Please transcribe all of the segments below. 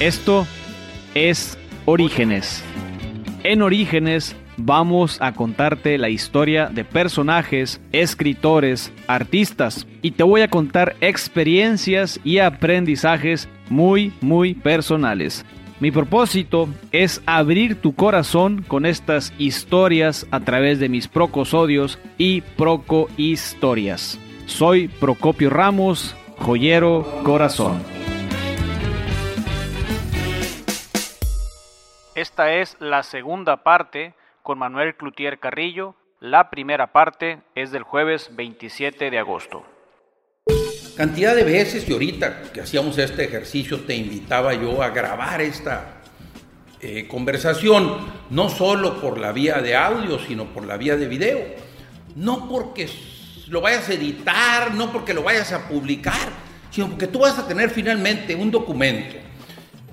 Esto es Orígenes. En Orígenes vamos a contarte la historia de personajes, escritores, artistas y te voy a contar experiencias y aprendizajes muy, muy personales. Mi propósito es abrir tu corazón con estas historias a través de mis procosodios y procohistorias. Soy Procopio Ramos, joyero corazón. Esta es la segunda parte con Manuel Cloutier Carrillo. La primera parte es del jueves 27 de agosto. Cantidad de veces y ahorita que hacíamos este ejercicio te invitaba yo a grabar esta eh, conversación, no solo por la vía de audio, sino por la vía de video. No porque lo vayas a editar, no porque lo vayas a publicar, sino porque tú vas a tener finalmente un documento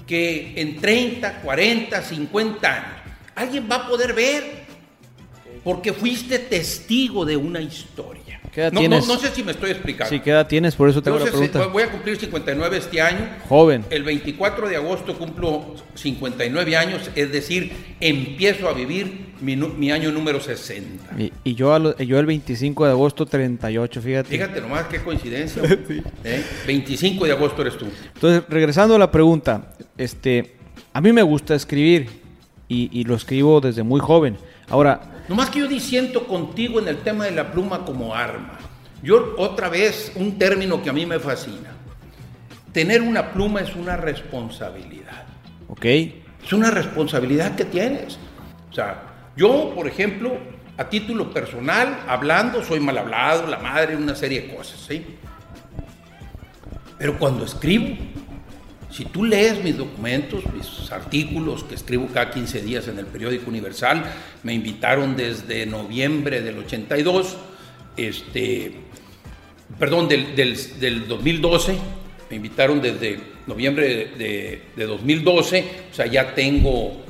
que en 30, 40, 50 años alguien va a poder ver porque fuiste testigo de una historia. ¿Qué edad no, tienes? no, no sé si me estoy explicando. Sí, ¿qué edad tienes? Por eso tengo la pregunta. voy a cumplir 59 este año. Joven. El 24 de agosto cumplo 59 años, es decir, empiezo a vivir mi, año número 60. Y, y yo, a lo- yo el 25 de agosto 38, fíjate. Fíjate nomás qué coincidencia. ¿eh? 25 de agosto eres tú. Entonces, regresando a la pregunta, este, a mí me gusta escribir y, y lo escribo desde muy joven. Ahora, Nomás que yo disiento contigo en el tema de la pluma como arma. Yo otra vez, un término que a mí me fascina. Tener una pluma es una responsabilidad. ok, Es una responsabilidad que tienes. O sea, yo, por ejemplo, a título personal, hablando, soy mal hablado, la madre, una serie de cosas, ¿sí? Pero cuando escribo, si tú lees mis documentos, mis artículos que escribo cada 15 días en el periódico Universal, me invitaron desde noviembre del 82, este, perdón, del, del- del 2012, me invitaron desde noviembre de, de- de 2012, o sea, ya tengo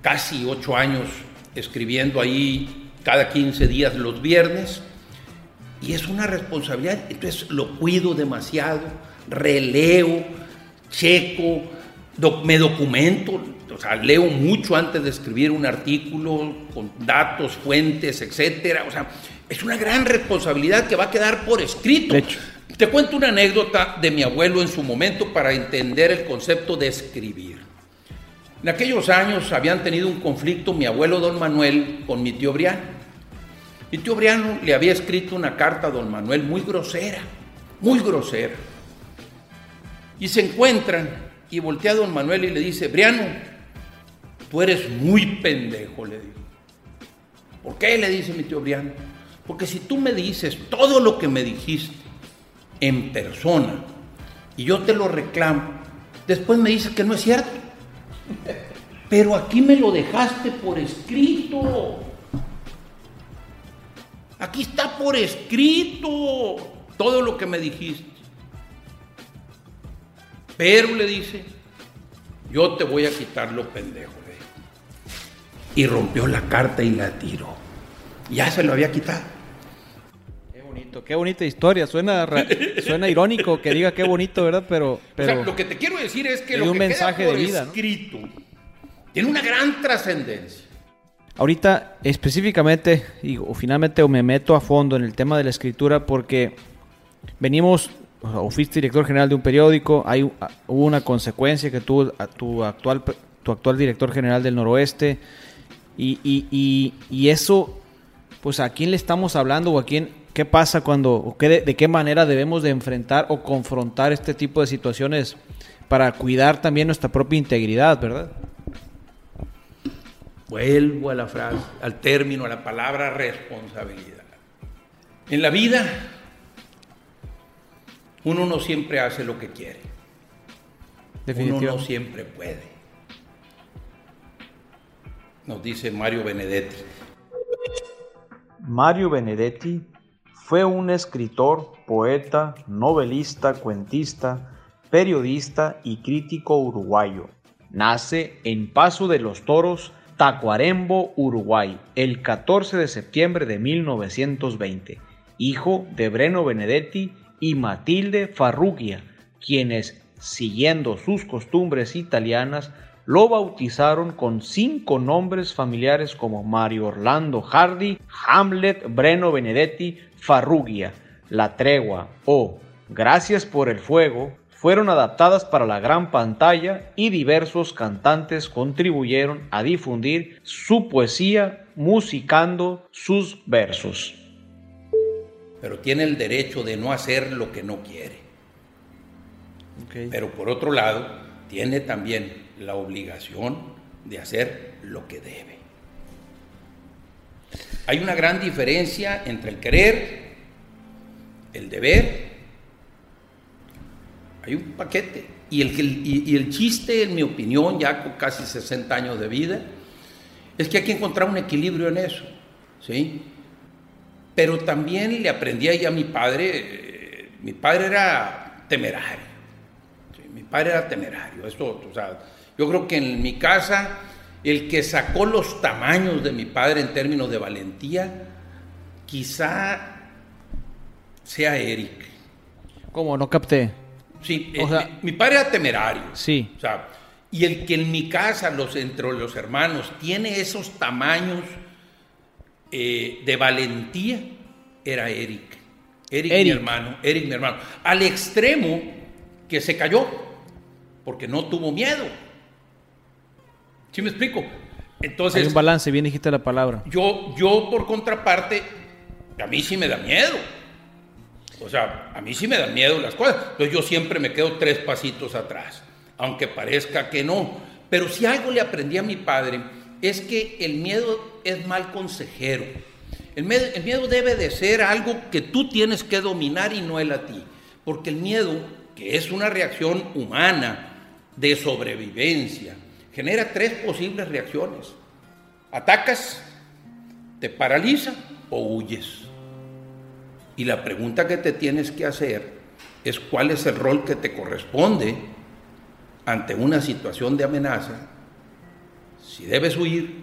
casi ocho años escribiendo ahí cada 15 días los viernes, y es una responsabilidad, entonces lo cuido demasiado, releo, checo, doc- me documento, o sea, leo mucho antes de escribir un artículo con datos, fuentes, etcétera, o sea, es una gran responsabilidad que va a quedar por escrito. De hecho. Te cuento una anécdota de mi abuelo en su momento para entender el concepto de escribir. En aquellos años habían tenido un conflicto mi abuelo don Manuel con mi tío Briano. Mi tío Briano le había escrito una carta a don Manuel muy grosera, muy grosera. Y se encuentran y voltea a don Manuel y le dice, Briano, tú eres muy pendejo, le digo. ¿Por qué? le dice mi tío Briano. Porque si tú me dices todo lo que me dijiste en persona y yo te lo reclamo, después me dices que no es cierto. Pero aquí me lo dejaste por escrito. Aquí está por escrito todo lo que me dijiste. Pero le dice, yo te voy a quitar lo pendejo. le dijo. Y rompió la carta y la tiró. Ya se lo había quitado. qué bonito, qué bonita historia. Suena, suena irónico que diga qué bonito, ¿verdad? Pero, pero o sea, lo que te quiero decir es que lo un que mensaje queda por de vida, ¿no? escrito tiene una gran trascendencia. ahorita específicamente, y, o finalmente o me meto a fondo en el tema de la escritura porque venimos, o sea, o fuiste director general de un periódico, hay, hubo una consecuencia que tuvo a tu actual, tu actual director general del noroeste, y, y, y, y eso, pues a quién le estamos hablando o a quién, qué pasa cuando, o qué de, de qué manera debemos de enfrentar o confrontar este tipo de situaciones para cuidar también nuestra propia integridad, ¿verdad? Vuelvo a la frase, al término, a la palabra responsabilidad. En la vida, uno no siempre hace lo que quiere. Uno no siempre puede. Nos dice Mario Benedetti. Mario Benedetti fue un escritor, poeta, novelista, cuentista, periodista y crítico uruguayo. Nace en Paso de los Toros, Tacuarembo, Uruguay, el 14 de septiembre de 1920, hijo de Breno Benedetti y Matilde Farrugia, quienes siguiendo sus costumbres italianas, lo bautizaron con cinco nombres familiares como Mario Orlando Hardy, Hamlet, Breno Benedetti, Farrugia, La Tregua o Gracias por el Fuego, fueron adaptadas para la gran pantalla y diversos cantantes contribuyeron a difundir su poesía musicando sus versos. Pero tiene el derecho de no hacer lo que no quiere. Pero por otro lado, tiene también la obligación de hacer lo que debe. Hay una gran diferencia entre el querer, el deber hay un paquete. Y el, y, el chiste, en mi opinión, ya con casi 60 años de vida, es que hay que encontrar un equilibrio en eso. ¿sí? Pero también le aprendí ahí a mi padre, eh, mi padre era temerario. Mi padre era temerario. Esto, o sea, yo creo que en mi casa, el que sacó los tamaños de mi padre en términos de valentía, quizá sea Eric. ¿Cómo? No capté. Sí, eh, mi, padre era temerario. Sí. O sea, y el que en mi casa, los, entre los hermanos, tiene esos tamaños eh, de valentía, era Eric. Eric, mi hermano. Eric, mi hermano. Al extremo que se cayó, porque no tuvo miedo. ¿Sí me explico? Entonces. Hay un balance, bien dijiste la palabra. Yo, yo por contraparte, a mí sí me da miedo. O sea, a mí sí me dan miedo las cosas. Entonces yo siempre me quedo tres pasitos atrás, aunque parezca que no. Pero si algo le aprendí a mi padre es que el miedo es mal consejero. El miedo, debe de ser algo que tú tienes que dominar y no él a ti. Porque el miedo, que es una reacción humana de sobrevivencia, genera tres posibles reacciones. Atacas, te paraliza o huyes. Y la pregunta que te tienes que hacer es cuál es el rol que te corresponde ante una situación de amenaza, si debes huir,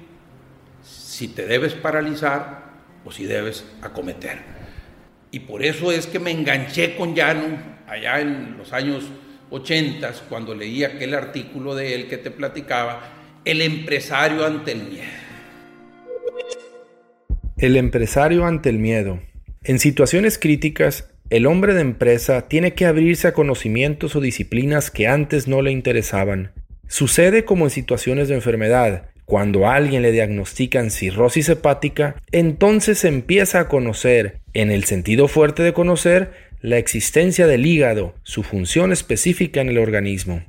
si te debes paralizar o si debes acometer. Y por eso es que me enganché con Llano allá en los años 80, cuando leí aquel artículo de él que te platicaba, El empresario ante el miedo. El empresario ante el miedo. En situaciones críticas, el hombre de empresa tiene que abrirse a conocimientos o disciplinas que antes no le interesaban. Sucede como en situaciones de enfermedad. Cuando a alguien le diagnostican cirrosis hepática, entonces empieza a conocer, en el sentido fuerte de conocer, la existencia del hígado, su función específica en el organismo.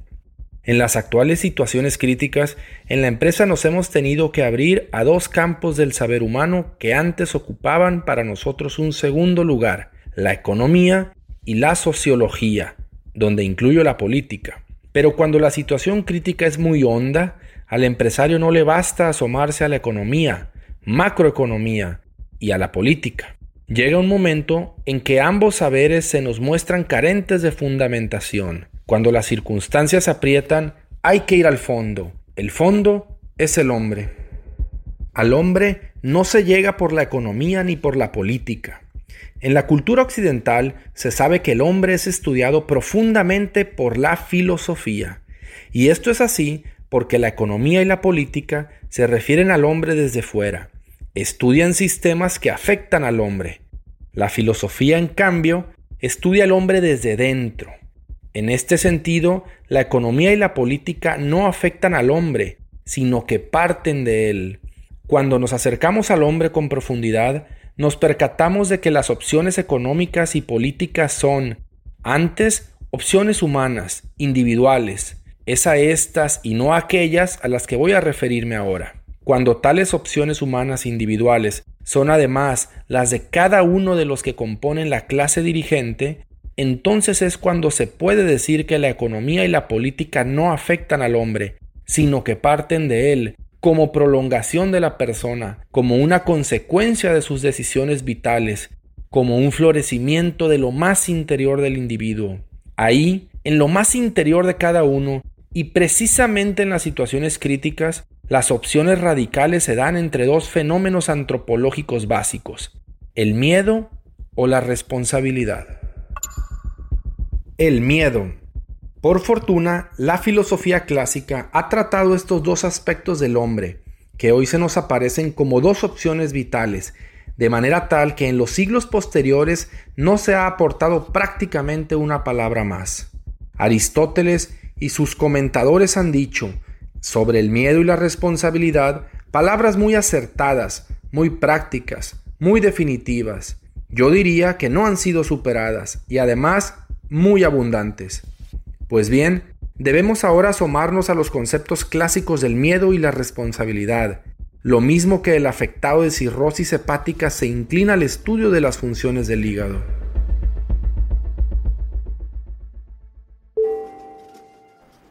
En las actuales situaciones críticas, en la empresa nos hemos tenido que abrir a dos campos del saber humano que antes ocupaban para nosotros un segundo lugar, la economía y la sociología, donde incluyo la política. Pero cuando la situación crítica es muy honda, al empresario no le basta asomarse a la economía, macroeconomía y a la política. Llega un momento en que ambos saberes se nos muestran carentes de fundamentación cuando las circunstancias aprietan, hay que ir al fondo. El fondo es el hombre. Al hombre no se llega por la economía ni por la política. En la cultura occidental se sabe que el hombre es estudiado profundamente por la filosofía. Y esto es así porque la economía y la política se refieren al hombre desde fuera. Estudian sistemas que afectan al hombre. La filosofía, en cambio, estudia al hombre desde dentro. En este sentido, la economía y la política no afectan al hombre, sino que parten de él. Cuando nos acercamos al hombre con profundidad, nos percatamos de que las opciones económicas y políticas son, antes, opciones humanas, individuales, es a estas y no a aquellas a las que voy a referirme ahora. Cuando tales opciones humanas individuales son además las de cada uno de los que componen la clase dirigente, entonces es cuando se puede decir que la economía y la política no afectan al hombre, sino que parten de él, como prolongación de la persona, como una consecuencia de sus decisiones vitales, como un florecimiento de lo más interior del individuo. Ahí, en lo más interior de cada uno, y precisamente en las situaciones críticas, las opciones radicales se dan entre dos fenómenos antropológicos básicos, el miedo o la responsabilidad. El miedo. Por fortuna, la filosofía clásica ha tratado estos dos aspectos del hombre, que hoy se nos aparecen como dos opciones vitales, de manera tal que en los siglos posteriores no se ha aportado prácticamente una palabra más. Aristóteles y sus comentadores han dicho sobre el miedo y la responsabilidad palabras muy acertadas, muy prácticas, muy definitivas. Yo diría que no han sido superadas y además muy abundantes. Pues bien, debemos ahora asomarnos a los conceptos clásicos del miedo y la responsabilidad, lo mismo que el afectado de cirrosis hepática se inclina al estudio de las funciones del hígado.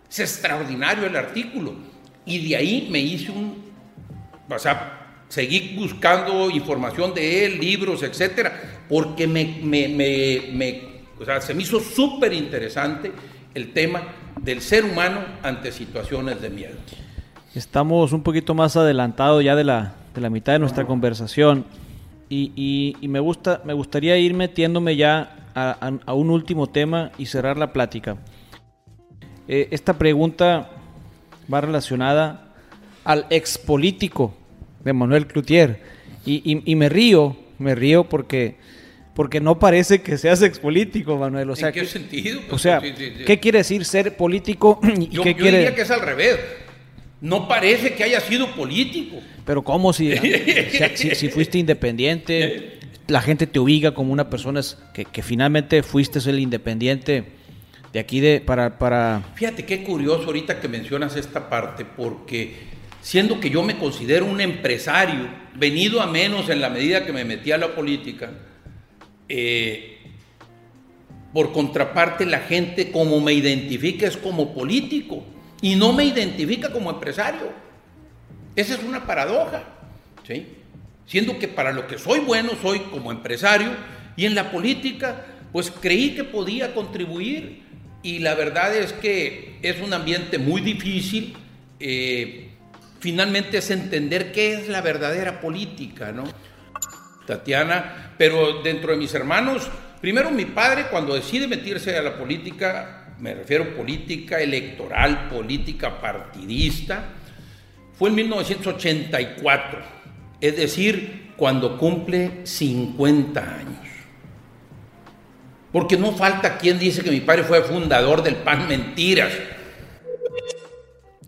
Es extraordinario el artículo. Y de ahí me hice un... O sea, seguí buscando información de él, libros, etcétera, porque me, me, me, o sea, se me hizo súper interesante el tema del ser humano ante situaciones de miedo. Estamos un poquito más adelantados ya de la, de la mitad de nuestra conversación y, y, me, gusta, me gustaría ir metiéndome ya a, a, un último tema y cerrar la plática. Eh, esta pregunta va relacionada al expolítico de Manuel Cloutier y, y, me río, me río porque porque no parece que seas expolítico, Manuel. O sea, ¿En qué, sentido? o sea, ¿qué quiere decir ser político? ¿Y yo, qué yo diría que es al revés no parece que haya sido político. Pero ¿cómo si, si, fuiste independiente? La gente te ubica como una persona que, finalmente fuiste el independiente de aquí de para, para... Fíjate qué curioso ahorita que mencionas esta parte, porque siendo que yo me considero un empresario, venido a menos en la medida que me metí a la política, eh, por contraparte la gente como me identifica es como político y no me identifica como empresario. Esa es una paradoja, ¿sí? Siendo que para lo que soy bueno soy como empresario y en la política pues creí que podía contribuir y la verdad es que es un ambiente muy difícil. Eh, finalmente es entender qué es la verdadera política, ¿no? Tatiana, pero dentro de mis hermanos, primero mi padre cuando decide meterse a la política me refiero política electoral, política partidista, fue en 1984, es decir, cuando cumple 50 años. Porque no falta quien dice que mi padre fue fundador del PAN, mentiras.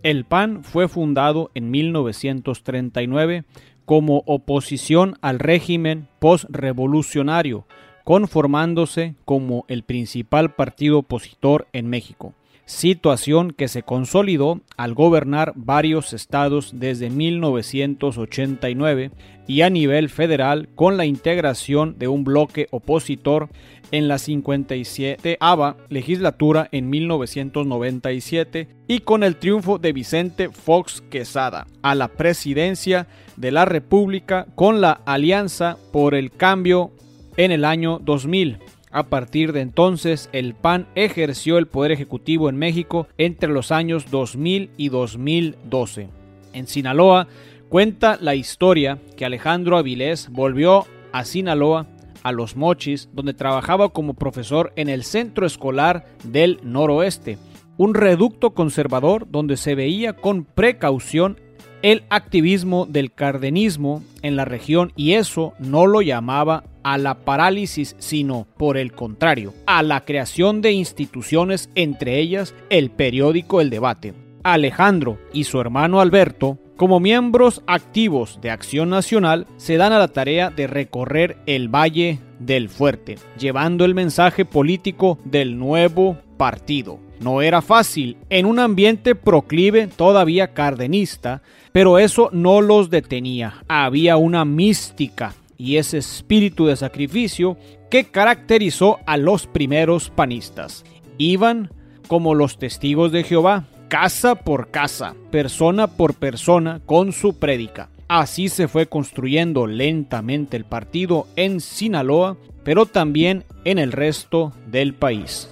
El PAN fue fundado en 1939 como oposición al régimen postrevolucionario conformándose como el principal partido opositor en México, situación que se consolidó al gobernar varios estados desde 1989 y a nivel federal con la integración de un bloque opositor en la 57 ava legislatura en 1997 y con el triunfo de Vicente Fox Quesada a la presidencia de la República con la Alianza por el Cambio en el año 2000. A partir de entonces, el PAN ejerció el poder ejecutivo en México entre los años 2000 y 2012. En Sinaloa cuenta la historia que Alejandro Avilés volvió a Sinaloa, a Los Mochis, donde trabajaba como profesor en el Centro Escolar del Noroeste, un reducto conservador donde se veía con precaución el activismo del cardenismo en la región y eso no lo llamaba a la parálisis, sino por el contrario, a la creación de instituciones, entre ellas el periódico El Debate. Alejandro y su hermano Alberto, como miembros activos de Acción Nacional, se dan a la tarea de recorrer el Valle del Fuerte, llevando el mensaje político del nuevo partido. No era fácil, en un ambiente proclive todavía cardenista, pero eso no los detenía. Había una mística y ese espíritu de sacrificio que caracterizó a los primeros panistas. Iban como los testigos de Jehová, casa por casa, persona por persona, con su prédica. Así se fue construyendo lentamente el partido en Sinaloa, pero también en el resto del país.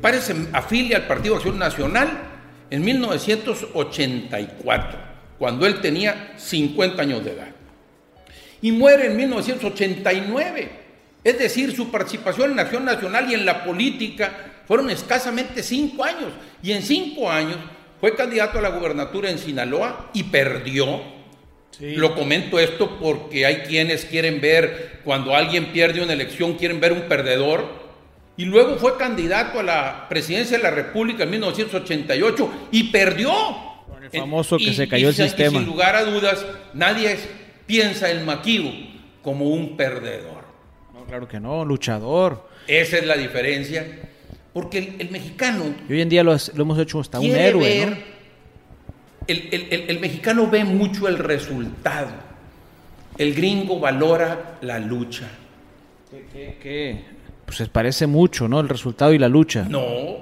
Párez afilia al Partido Acción Nacional en 1984, cuando él tenía 50 años de edad. Y muere en 1989. Es decir, su participación en acción nacional y en la política Fueron escasamente cinco años. Y en cinco años fue candidato a la gubernatura en Sinaloa y perdió. Lo comento esto porque hay quienes quieren ver, cuando alguien pierde una elección, quieren ver un perdedor. Y luego fue candidato a la presidencia de la República en 1988 y perdió. el famoso que se cayó el sistema. sin lugar a dudas, nadie piensa en Maquillo como un perdedor. No, claro que no, luchador. Esa es la diferencia porque el, mexicano... Y hoy en día lo, hemos hecho hasta un héroe. el, mexicano ve mucho el resultado. El gringo valora la lucha. ¿Qué, qué, Pues se parece mucho, ¿no? El resultado y la lucha. No.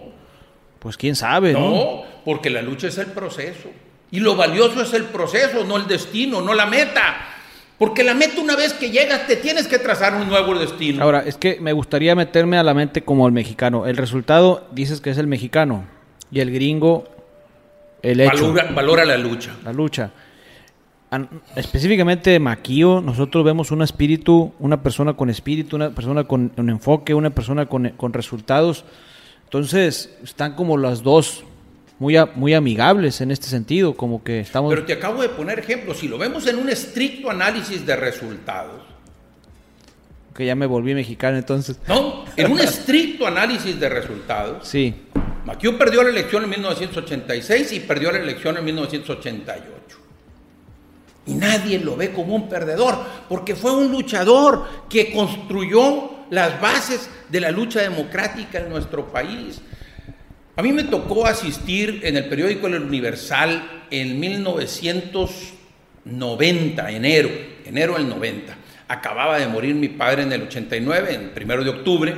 Pues quién sabe, ¿no? No, porque la lucha es el proceso. Y lo valioso es el proceso, no el destino, no la meta. Porque la meta una vez que llegas te tienes que trazar un nuevo destino. Ahora, es que me gustaría meterme a la mente como el mexicano. El resultado dices que es el mexicano y el gringo el hecho. Valora, la lucha. La lucha. Específicamente Maquío, nosotros vemos un espíritu, una persona con espíritu, una persona con un enfoque, una persona con, con resultados. Entonces, están como las dos muy, muy amigables en este sentido, como que estamos... Pero te acabo de poner ejemplos, si lo vemos en un estricto análisis de resultados. Que ya me volví mexicano entonces. No, en un estricto análisis de resultados. Sí. Maquio perdió la elección en 1986 y perdió la elección en 1988. Y nadie lo ve como un perdedor, porque fue un luchador que construyó las bases de la lucha democrática en nuestro país. A mí me tocó asistir en el periódico El Universal en 1990, enero, enero del 90. Acababa de morir mi padre en el 89, en primero de octubre.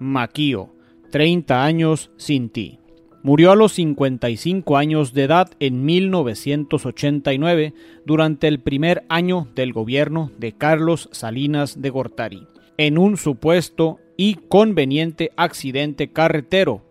Maquío, 30 años sin ti. Murió a los 55 años de edad en 1989 durante el primer año del gobierno de Carlos Salinas de Gortari, en un supuesto y conveniente accidente carretero.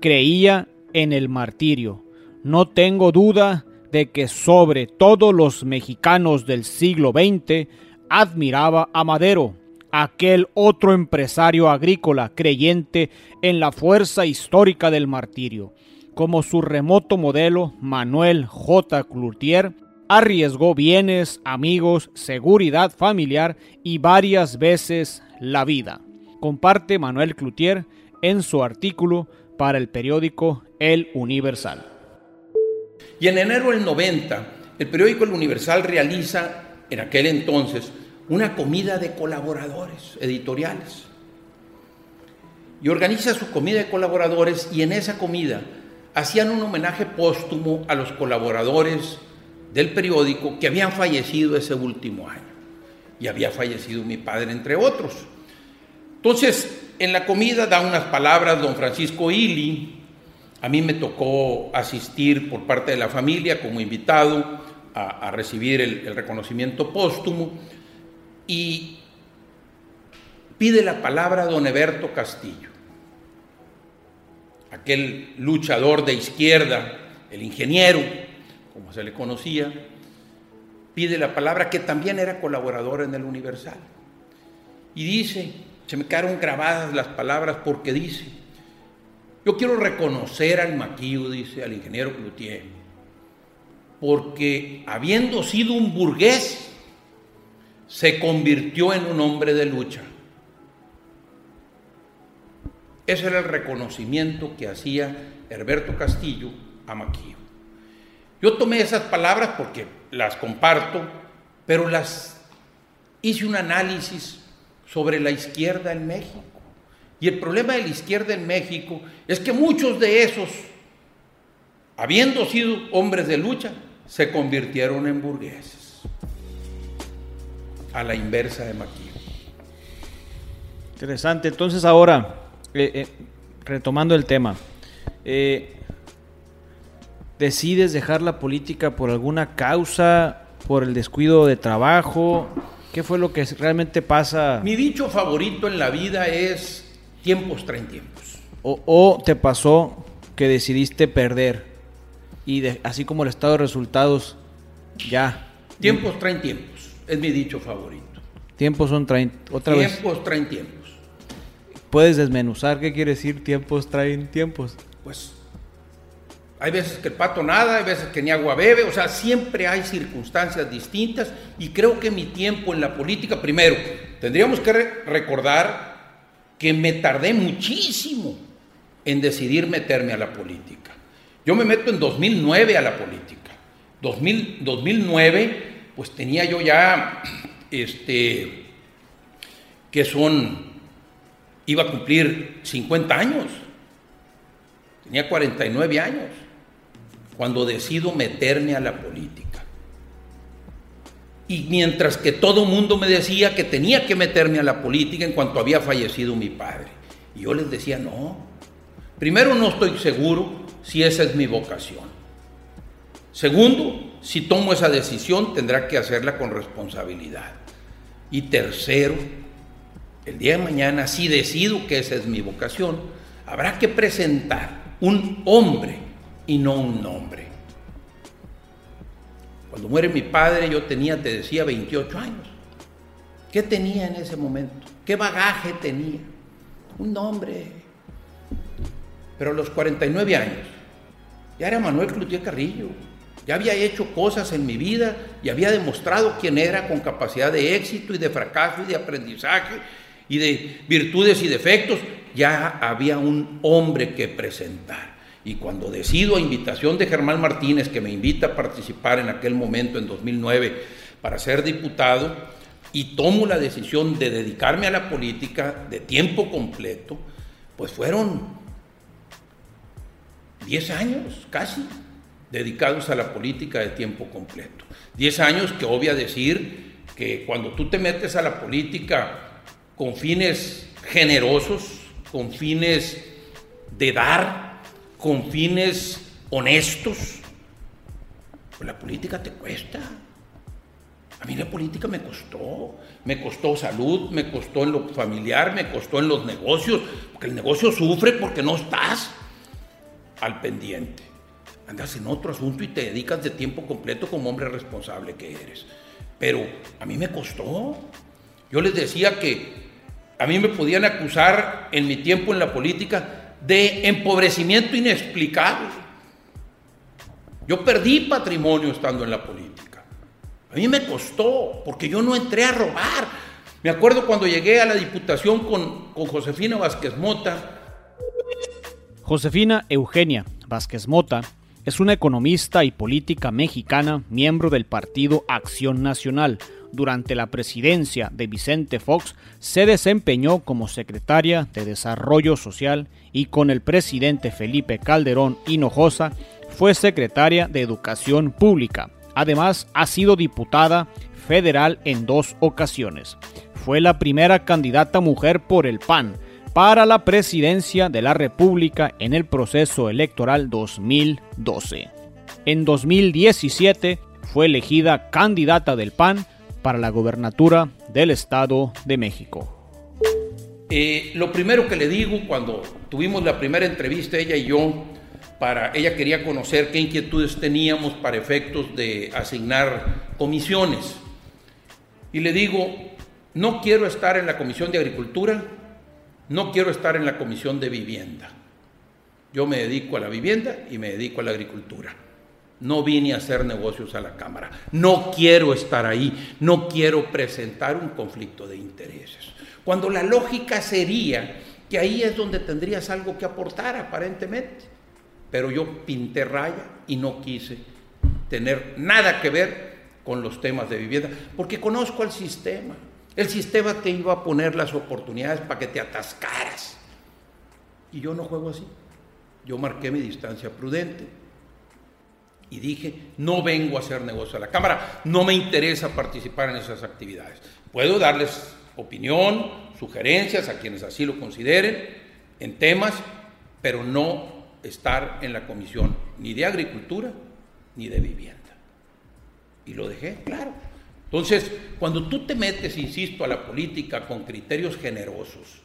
Creía en el martirio. No tengo duda de que sobre todos los mexicanos del siglo XX admiraba a Madero, aquel otro empresario agrícola creyente en la fuerza histórica del martirio. Como su remoto modelo, Manuel J. Cloutier, arriesgó bienes, amigos, seguridad familiar y varias veces la vida comparte Manuel Cloutier en su artículo para el periódico El Universal. Y en enero del 90, el periódico El Universal realiza, en aquel entonces, una comida de colaboradores editoriales. Y organiza su comida de colaboradores y en esa comida hacían un homenaje póstumo a los colaboradores del periódico que habían fallecido ese último año. Y había fallecido mi padre, entre otros. Entonces, en la comida da unas palabras don Francisco Ili. A mí me tocó asistir por parte de la familia como invitado a, recibir el, reconocimiento póstumo y pide la palabra don Eberto Castillo, aquel luchador de izquierda, el ingeniero, como se le conocía, pide la palabra que también era colaborador en el Universal. Y dice, se me quedaron grabadas las palabras porque dice, yo quiero reconocer al maquillo, dice, al ingeniero Cloutier, porque habiendo sido un burgués, se convirtió en un hombre de lucha. Ese era el reconocimiento que hacía Herberto Castillo a Maquillo. Yo tomé esas palabras porque las comparto, pero las hice un análisis sobre la izquierda en México. Y el problema de la izquierda en México es que muchos de esos, habiendo sido hombres de lucha, se convirtieron en burgueses. A la inversa de Maquillo. Interesante. Entonces ahora, eh, eh, retomando el tema, eh, ¿decides dejar la política por alguna causa, por el descuido de trabajo? ¿Qué fue lo que realmente pasa? Mi dicho favorito en la vida es tiempos traen tiempos. O, te pasó que decidiste perder y así como el estado de resultados, ya. Tiempos traen tiempos, es mi dicho favorito. Tiempos son traen, otra vez. Tiempos traen tiempos. puedes desmenuzar qué quiere decir tiempos traen tiempos? Pues hay veces que el pato nada, hay veces que ni agua bebe, o sea, siempre hay circunstancias distintas y creo que mi tiempo en la política, primero, tendríamos que recordar que me tardé muchísimo en decidir meterme a la política. Yo me meto en 2009 a la política. 2009, pues tenía yo ya, este, que son, iba a cumplir 50 años. Tenía 49 años cuando decido meterme a la política. Y mientras que todo mundo me decía que tenía que meterme a la política en cuanto había fallecido mi padre. Yo les decía, no. Primero, no estoy seguro si esa es mi vocación. Segundo, si tomo esa decisión, tendrá que hacerla con responsabilidad. Y tercero, el día de mañana, si decido que esa es mi vocación, habrá que presentar un hombre y no un nombre. Cuando muere mi padre yo tenía, te decía, 28 años. ¿Qué tenía en ese momento? ¿Qué bagaje tenía? Un nombre. Pero a los 49 años, ya era Manuel Cloutier Carrillo. Ya había hecho cosas en mi vida y había demostrado quién era con capacidad de éxito y de fracaso y de aprendizaje y de virtudes y defectos. Ya había un hombre que presentar. Y cuando decido a invitación de Germán Martínez, que me invita a participar en aquel momento, en 2009, para ser diputado, y tomo la decisión de dedicarme a la política de tiempo completo, pues fueron 10 años casi dedicados a la política de tiempo completo. 10 años que obvia decir que cuando tú te metes a la política con fines generosos, con fines de dar, con fines honestos, pues la política te cuesta. A mí la política me costó, me costó salud, me costó en lo familiar, me costó en los negocios, porque el negocio sufre porque no estás al pendiente. Andas en otro asunto y te dedicas de tiempo completo como hombre responsable que eres. Pero a mí me costó. Yo les decía que a mí me podían acusar en mi tiempo en la política de empobrecimiento inexplicable. Yo perdí patrimonio estando en la política. A mí me costó, porque yo no entré a robar. Me acuerdo cuando llegué a la diputación con, con Josefina Vázquez Mota. Josefina Eugenia Vázquez Mota es una economista y política mexicana, miembro del partido Acción Nacional, durante la presidencia de Vicente Fox, se desempeñó como secretaria de Desarrollo Social y con el presidente Felipe Calderón Hinojosa fue secretaria de Educación Pública. Además, ha sido diputada federal en dos ocasiones. Fue la primera candidata mujer por el PAN para la presidencia de la República en el proceso electoral 2012. En 2017 fue elegida candidata del PAN para la gobernatura del Estado de México. Eh, lo primero que le digo cuando tuvimos la primera entrevista ella y yo, para ella quería conocer qué inquietudes teníamos para efectos de asignar comisiones. Y le digo, no quiero estar en la Comisión de Agricultura, no quiero estar en la Comisión de Vivienda. Yo me dedico a la vivienda y me dedico a la agricultura. No vine a hacer negocios a la Cámara. No quiero estar ahí. No quiero presentar un conflicto de intereses. Cuando la lógica sería que ahí es donde tendrías algo que aportar aparentemente. Pero yo pinté raya y no quise tener nada que ver con los temas de vivienda, porque conozco el sistema. El sistema te iba a poner las oportunidades para que te atascaras. Y yo no juego así. Yo marqué mi distancia prudente y dije, no vengo a hacer negocio a la Cámara, no me interesa participar en esas actividades. Puedo darles opinión, sugerencias a quienes así lo consideren en temas, pero no estar en la comisión ni de agricultura ni de vivienda. Y lo dejé claro. Entonces, cuando tú te metes, insisto, a la política con criterios generosos,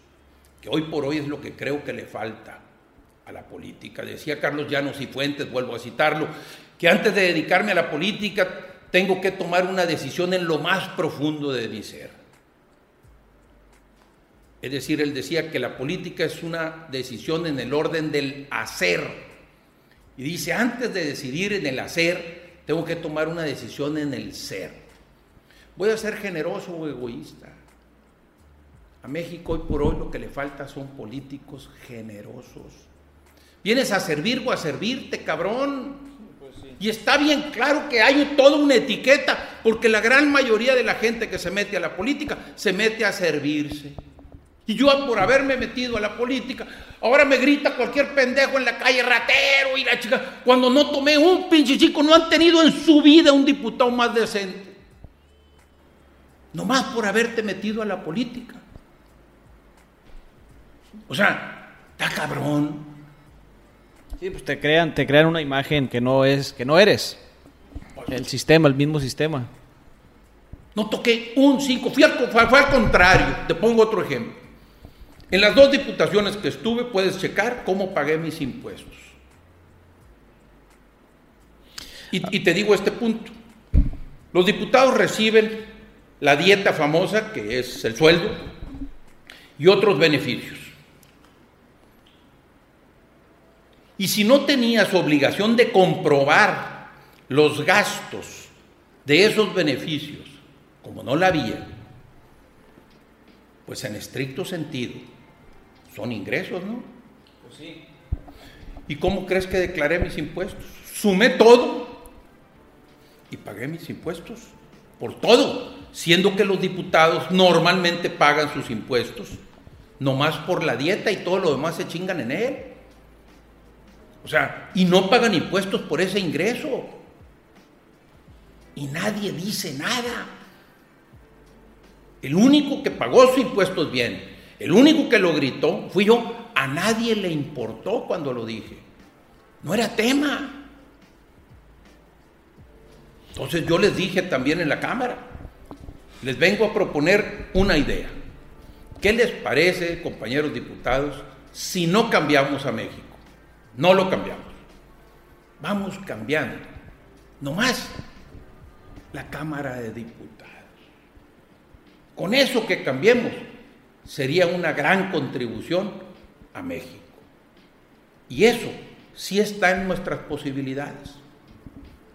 que hoy por hoy es lo que creo que le falta a la política, decía Carlos Llanos y Fuentes, vuelvo a citarlo, que antes de dedicarme a la política tengo que tomar una decisión en lo más profundo de mi ser. Es decir, él decía que la política es una decisión en el orden del hacer. Y dice, antes de decidir en el hacer, tengo que tomar una decisión en el ser. Voy a ser generoso o egoísta. A México hoy por hoy lo que le falta son políticos generosos. Vienes a servir o a servirte, cabrón. Y está bien claro que hay toda una etiqueta, porque la gran mayoría de la gente que se mete a la política se mete a servirse. Y yo por haberme metido a la política, ahora me grita cualquier pendejo en la calle, ratero y la chica, cuando no tomé un pinche chico, no han tenido en su vida un diputado más decente. Nomás por haberte metido a la política. O sea, está cabrón. Sí, pues te crean, te crean una imagen que no es, que no eres. El sistema, el mismo sistema. No toqué un 5, fui, fue al contrario. Te pongo otro ejemplo. En las dos diputaciones que estuve puedes checar cómo pagué mis impuestos. Y, y, te digo este punto. Los diputados reciben la dieta famosa, que es el sueldo, y otros beneficios. Y si no tenías obligación de comprobar los gastos de esos beneficios, como no la había, pues en estricto sentido, son ingresos, ¿no? Pues sí. ¿Y cómo crees que declaré mis impuestos? Sumé todo y pagué mis impuestos por todo, siendo que los diputados normalmente pagan sus impuestos nomás por la dieta y todo lo demás se chingan en él. O sea, y no pagan impuestos por ese ingreso. Y nadie dice nada. El único que pagó sus impuestos bien, el único que lo gritó fui yo. A nadie le importó cuando lo dije. No era tema. Entonces yo les dije también en la Cámara, les vengo a proponer una idea. ¿Qué les parece, compañeros diputados, si no cambiamos a México? No lo cambiamos. Vamos cambiando. No más la Cámara de Diputados. Con eso que cambiemos sería una gran contribución a México. Y eso sí está en nuestras posibilidades.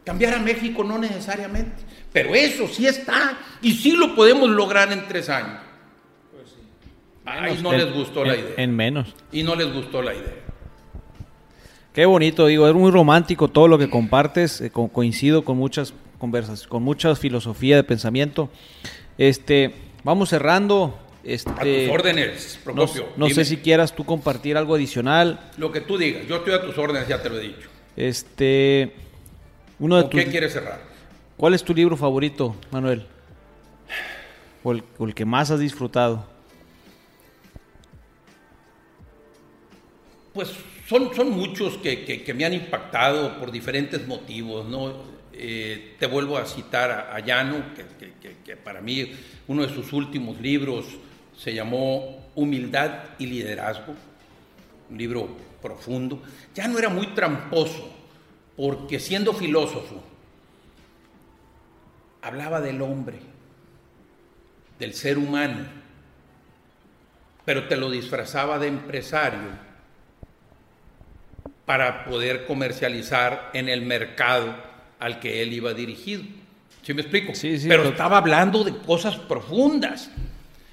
Cambiar a México no necesariamente, pero eso sí está y sí lo podemos lograr en tres años. Pues no les gustó la idea. En menos. Y no les gustó la idea. Qué bonito, digo, es muy romántico todo lo que compartes, eh, coincido con muchas conversas, con mucha filosofía de pensamiento. Este, vamos cerrando. Este, a tus órdenes, Procopio. No, sé si quieras tú compartir algo adicional. Lo que tú digas, yo estoy a tus órdenes, ya te lo he dicho. Este, uno de ¿Qué quieres cerrar? ¿Cuál es tu libro favorito, Manuel? o el que más has disfrutado? Pues son, son muchos que, me han impactado por diferentes motivos, ¿no? Eh, te vuelvo a citar a, Llano, que, para mí uno de sus últimos libros se llamó Humildad y Liderazgo, un libro profundo. Ya no era muy tramposo, porque siendo filósofo, hablaba del hombre, del ser humano, pero te lo disfrazaba de empresario para poder comercializar en el mercado al que él iba dirigido. ¿Sí me explico? Sí, sí, pero, estaba hablando de cosas profundas.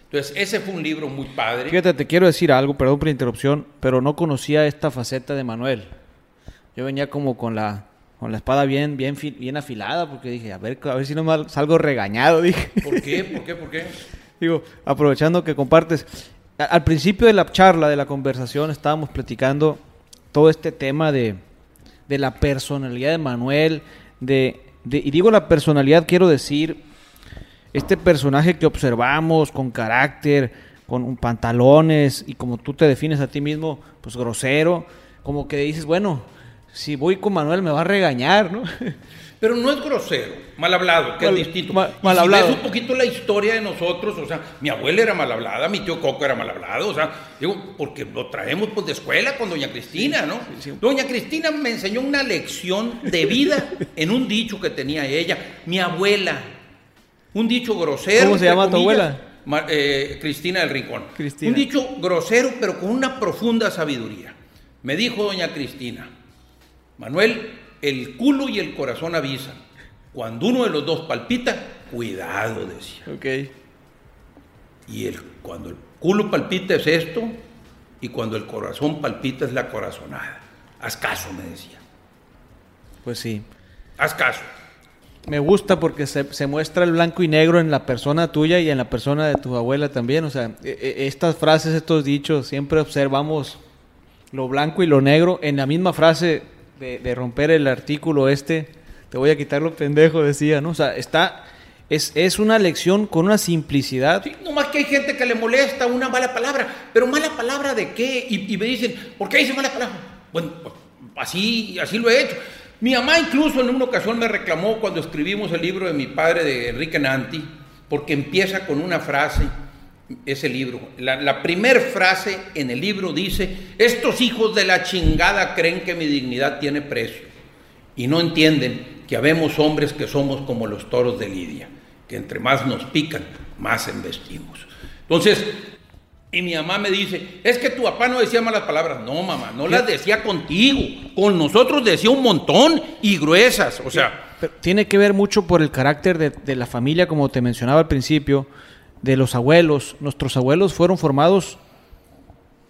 Entonces, ese fue un libro muy padre. Fíjate, te quiero decir algo, perdón por la interrupción, pero no conocía esta faceta de Manuel. Yo venía como con la, con la espada bien, bien, bien afilada, porque dije, a ver, a ver si no salgo regañado, dije. ¿Por qué? ¿Por qué? ¿Por qué? Digo, aprovechando que compartes. Al principio de la charla, de la conversación, estábamos platicando todo este tema de, la personalidad de Manuel, de, y digo la personalidad, quiero decir, este personaje que observamos con carácter, con pantalones y como tú te defines a ti mismo, pues grosero, como que dices, bueno, si voy con Manuel me va a regañar, ¿no? Pero no es grosero, mal hablado, que es distinto. Mal, hablado. un poquito la historia de nosotros, o sea, mi abuela era mal hablada, mi tío Coco era mal hablado, o sea, digo, porque lo traemos pues de escuela con doña Cristina, ¿no? Doña Cristina me enseñó una lección de vida en un dicho que tenía ella. Mi abuela, un dicho grosero. ¿Cómo se llama tu abuela? eh, Cristina del Rincón. Cristina. Un dicho grosero, pero con una profunda sabiduría. Me dijo doña Cristina, Manuel, el culo y el corazón avisan. Cuando uno de los dos palpita, cuidado, decía. Ok. Y el, cuando el culo palpita es esto, y cuando el corazón palpita es la corazonada. Haz caso, me decía. Pues sí. Haz caso. Me gusta porque se, se muestra el blanco y negro en la persona tuya y en la persona de tu abuela también. O sea, e- e- estas frases, estos dichos, siempre observamos lo blanco y lo negro. En la misma frase de, romper el artículo este, te voy a quitar lo pendejo, decía, ¿no? O sea, está... Es, es una lección con una simplicidad. Sí, nomás que hay gente que le molesta una mala palabra, pero mala palabra de qué? Y, y me dicen, ¿por qué dice mala palabra? Bueno, pues, así, así lo he hecho. Mi mamá incluso en una ocasión me reclamó cuando escribimos el libro de mi padre, de Enrique Nanti, porque empieza con una frase, ese libro. La, la primer frase en el libro dice, estos hijos de la chingada creen que mi dignidad tiene precio y no entienden que habemos hombres que somos como los toros de Lidia, que entre más nos pican, más embestimos. Entonces, y mi mamá me dice, es que tu papá no decía malas palabras. No, mamá, no las decía contigo. Con nosotros decía un montón y gruesas. O sea, Pero tiene que ver mucho por el carácter de, de la familia, como te mencionaba al principio, de los abuelos. Nuestros abuelos fueron formados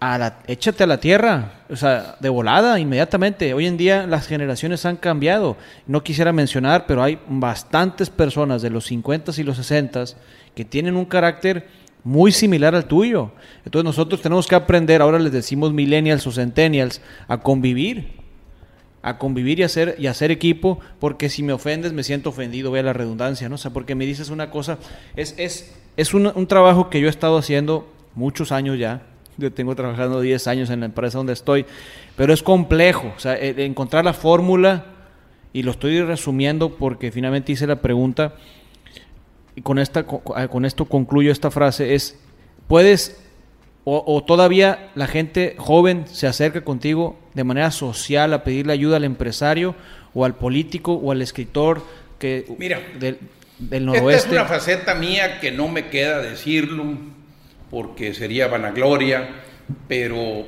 a la, échate a la tierra, o sea, de volada, inmediatamente. Hoy en día las generaciones han cambiado. No quisiera mencionar, pero hay bastantes personas de los 50 y los 60 que tienen un carácter muy similar al tuyo. Entonces nosotros tenemos que aprender, ahora les decimos millennials o centennials, a convivir a convivir y hacer y hacer equipo, porque si me ofendes me siento ofendido, vea la redundancia, ¿no? O sea, porque me dices una cosa, es, es, es un, trabajo que yo he estado haciendo muchos años ya, yo tengo trabajando 10 años en la empresa donde estoy, pero es complejo, o sea, encontrar la fórmula, y lo estoy resumiendo porque finalmente hice la pregunta, y con, esta, co- con esto concluyo esta frase, es, puedes o, o todavía la gente joven se acerca contigo de manera social a pedirle ayuda al empresario o al político o al escritor que Mira, del, del esta es noroeste. una faceta mía que no me queda decirlo porque sería vanagloria, pero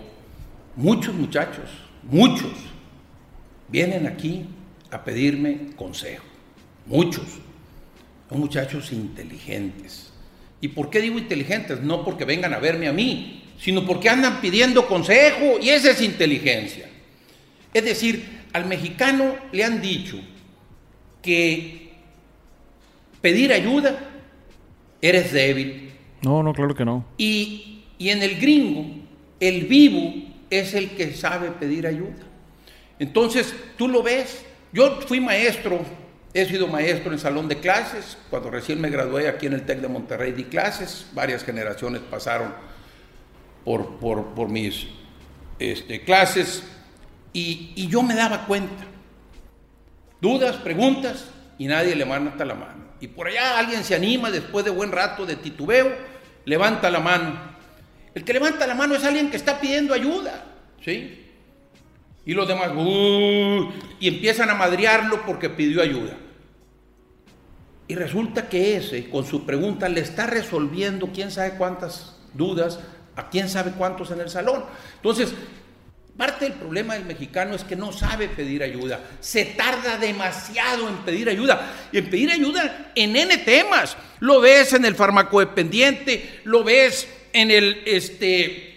muchos muchachos, muchos, vienen aquí a pedirme consejo. Muchos. Son muchachos inteligentes. ¿Y por qué digo inteligentes? No porque vengan a verme a mí, sino porque andan pidiendo consejo y esa es inteligencia. Es decir, al mexicano le han dicho que pedir ayuda eres débil. No, no, claro que no. Y, y en el gringo, el vivo es el que sabe pedir ayuda. Entonces, tú lo ves. Yo fui maestro, he sido maestro en salón de clases. Cuando recién me gradué aquí en el TEC de Monterrey di clases. Varias generaciones pasaron por, por, por mis este, clases. Y, y yo me daba cuenta. Dudas, preguntas, y nadie levanta la mano. Y por allá alguien se anima después de buen rato de titubeo, levanta la mano. El que levanta la mano es alguien que está pidiendo ayuda, ¿sí? Y los demás, y empiezan a madrearlo porque pidió ayuda. Y resulta que ese, con su pregunta, le está resolviendo quién sabe cuántas dudas a quién sabe cuántos en el salón. Entonces, parte del problema del mexicano es que no sabe pedir ayuda. Se tarda demasiado en pedir ayuda. Y en pedir ayuda en N temas. Lo ves en el farmacodependiente, lo ves en el, este,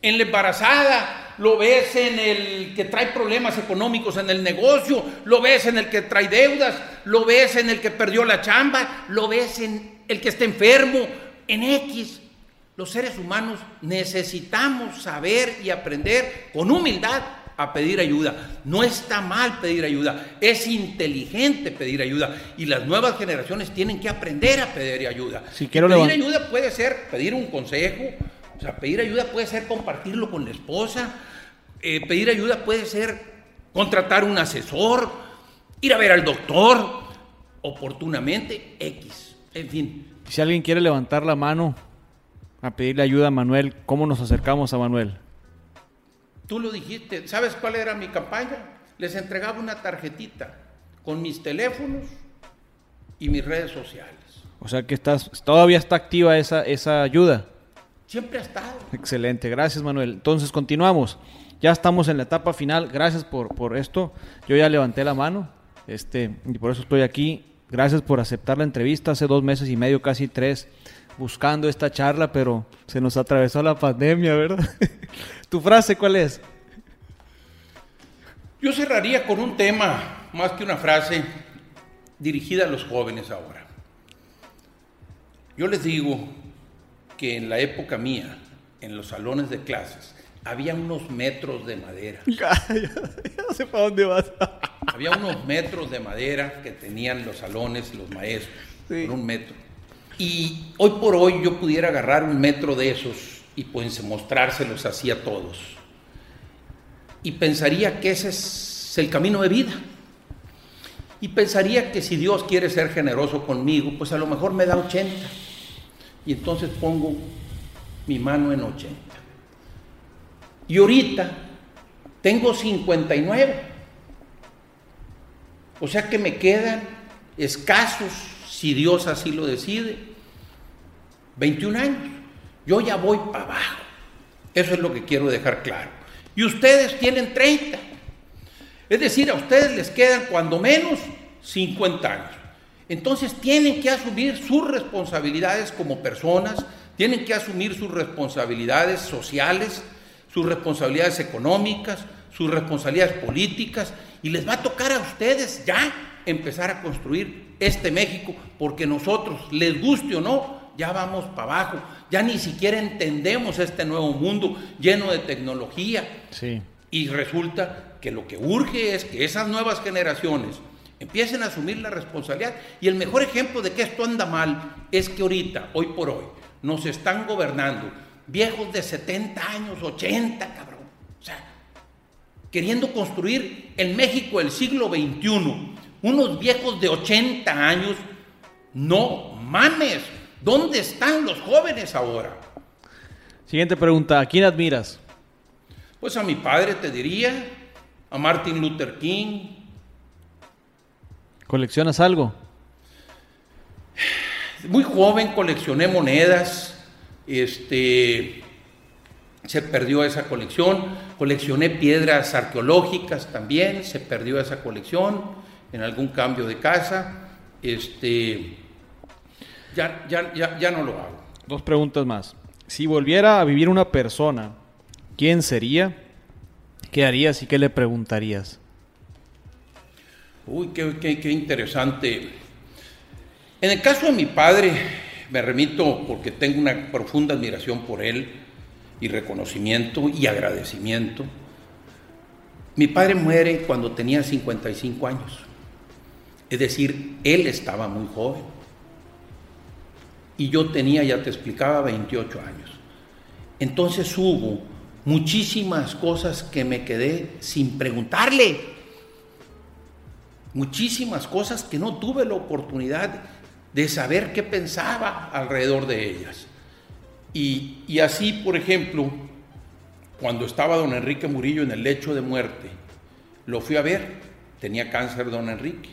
en la embarazada, lo ves en el que trae problemas económicos en el negocio, lo ves en el que trae deudas, lo ves en el que perdió la chamba, lo ves en el que está enfermo, en X. Los seres humanos necesitamos saber y aprender con humildad a pedir ayuda. No está mal pedir ayuda, es inteligente pedir ayuda y las nuevas generaciones tienen que aprender a pedir ayuda. Si quiero pedir ayuda puede ser pedir un consejo, o sea, pedir ayuda puede ser compartirlo con la esposa, eh, pedir ayuda puede ser contratar un asesor, ir a ver al doctor, oportunamente X, en fin. Si alguien quiere levantar la mano a pedirle ayuda a Manuel, ¿cómo nos acercamos a Manuel? Tú lo dijiste, ¿sabes cuál era mi campaña? Les entregaba una tarjetita con mis teléfonos y mis redes sociales. O sea que estás, todavía está activa esa, esa ayuda. Siempre ha estado. Excelente, gracias Manuel. Entonces continuamos. Ya estamos en la etapa final. Gracias por, por esto. Yo ya levanté la mano este, y por eso estoy aquí. Gracias por aceptar la entrevista. Hace dos meses y medio, casi tres, buscando esta charla, pero se nos atravesó la pandemia, ¿verdad? ¿Tu frase cuál es? Yo cerraría con un tema, más que una frase, dirigida a los jóvenes ahora. Yo les digo que en la época mía, en los salones de clases, había unos metros de madera. ya, no sé para dónde vas. había unos metros de madera que tenían los salones, los maestros, por un metro. Y hoy por hoy yo pudiera agarrar un metro de esos y pues mostrárselos así a todos y pensaría que ese es el camino de vida. Y pensaría que si Dios quiere ser generoso conmigo, pues a lo mejor me da 80. Y entonces pongo mi mano en 80. Y ahorita tengo 59. O sea que me quedan escasos, si Dios así lo decide, 21 años. Yo ya voy para abajo. Eso es lo que quiero dejar claro y ustedes tienen 30. Es decir, a ustedes les quedan cuando menos 50 años. Entonces tienen que asumir sus responsabilidades como personas, tienen que asumir sus responsabilidades sociales, sus responsabilidades económicas, sus responsabilidades políticas, y les va a tocar a ustedes ya empezar a construir este México, porque nosotros, les guste o no, ya vamos para abajo, ya ni siquiera entendemos este nuevo mundo lleno de tecnología. Sí. Y resulta que lo que urge es que esas nuevas generaciones empiecen a asumir la responsabilidad. Y el mejor ejemplo de que esto anda mal es que ahorita, hoy por hoy, nos están gobernando viejos de 70 años, 80, cabrón. O sea, queriendo construir el México del siglo XXI. Unos viejos de 80 años, no mames, ¿Dónde están los jóvenes ahora? Siguiente pregunta, ¿a quién admiras? Pues a mi padre te diría, a Martin Luther King. ¿Coleccionas algo? Muy joven coleccioné monedas, este, se perdió esa colección, coleccioné piedras arqueológicas también, se perdió esa colección en algún cambio de casa, este, ya, ya, ya, ya no lo hago. Dos preguntas más. Si volviera a vivir una persona, ¿quién sería? ¿Qué harías y qué le preguntarías? Uy, qué, interesante. En el caso de mi padre, me remito porque tengo una profunda admiración por él y reconocimiento y agradecimiento. Mi padre muere cuando tenía 55 años. Es decir, él estaba muy joven y yo tenía, ya te explicaba, 28 años. Entonces hubo muchísimas cosas que me quedé sin preguntarle, muchísimas cosas que no tuve la oportunidad de saber qué pensaba alrededor de ellas. Y, y así, por ejemplo, cuando estaba don Enrique Murillo en el lecho de muerte, lo fui a ver, tenía cáncer don Enrique.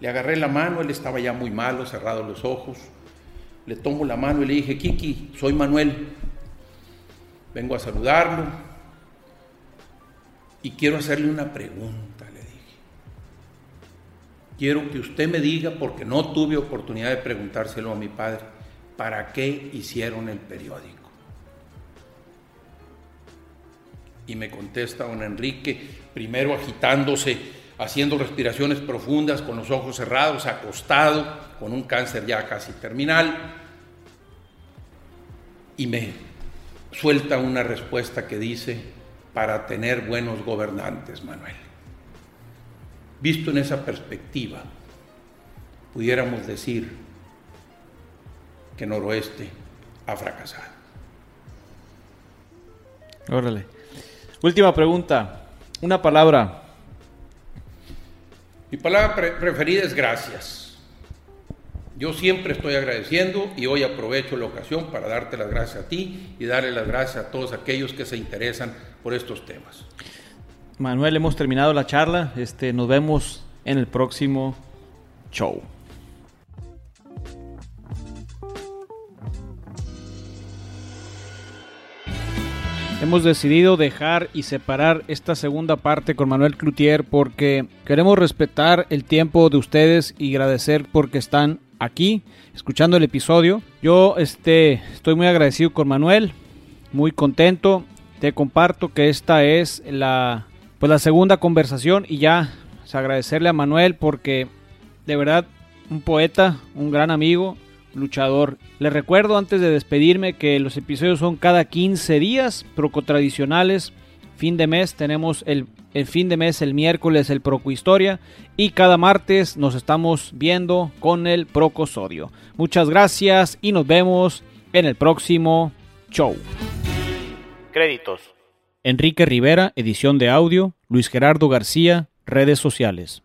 Le agarré la mano, él estaba ya muy malo, cerrado los ojos le tomo la mano y le dije, Kiki, soy Manuel, vengo a saludarlo y quiero hacerle una pregunta. Quiero que usted me diga, porque no tuve oportunidad de preguntárselo a mi padre, ¿para qué hicieron el periódico? Y me contesta don Enrique, primero agitándose, haciendo respiraciones profundas, con los ojos cerrados, acostado, con un cáncer ya casi terminal, y me suelta una respuesta que dice, para tener buenos gobernantes, Manuel. Visto en esa perspectiva, pudiéramos decir que Noroeste ha fracasado. Órale. Última pregunta. Una palabra mi palabra preferida es gracias. Yo siempre estoy agradeciendo y hoy aprovecho la ocasión para darte las gracias a ti y darle las gracias a todos aquellos que se interesan por estos temas. Manuel, hemos terminado la charla. Este, nos vemos en el próximo show. Hemos decidido dejar y separar esta segunda parte con Manuel Cloutier porque queremos respetar el tiempo de ustedes y agradecer porque están aquí escuchando el episodio. Yo este, estoy muy agradecido con Manuel, muy contento. Te comparto que esta es la pues la segunda conversación y ya pues, agradecerle a Manuel porque de verdad un poeta, un gran amigo, luchador. Les recuerdo antes de despedirme que los episodios son cada 15 días, proco tradicionales. Fin de mes tenemos el, el fin de mes el miércoles el Proco Historia y cada martes nos estamos viendo con el Procosodio. Muchas gracias y nos vemos en el próximo show. Créditos. Enrique Rivera, edición de audio. Luis Gerardo García, redes sociales.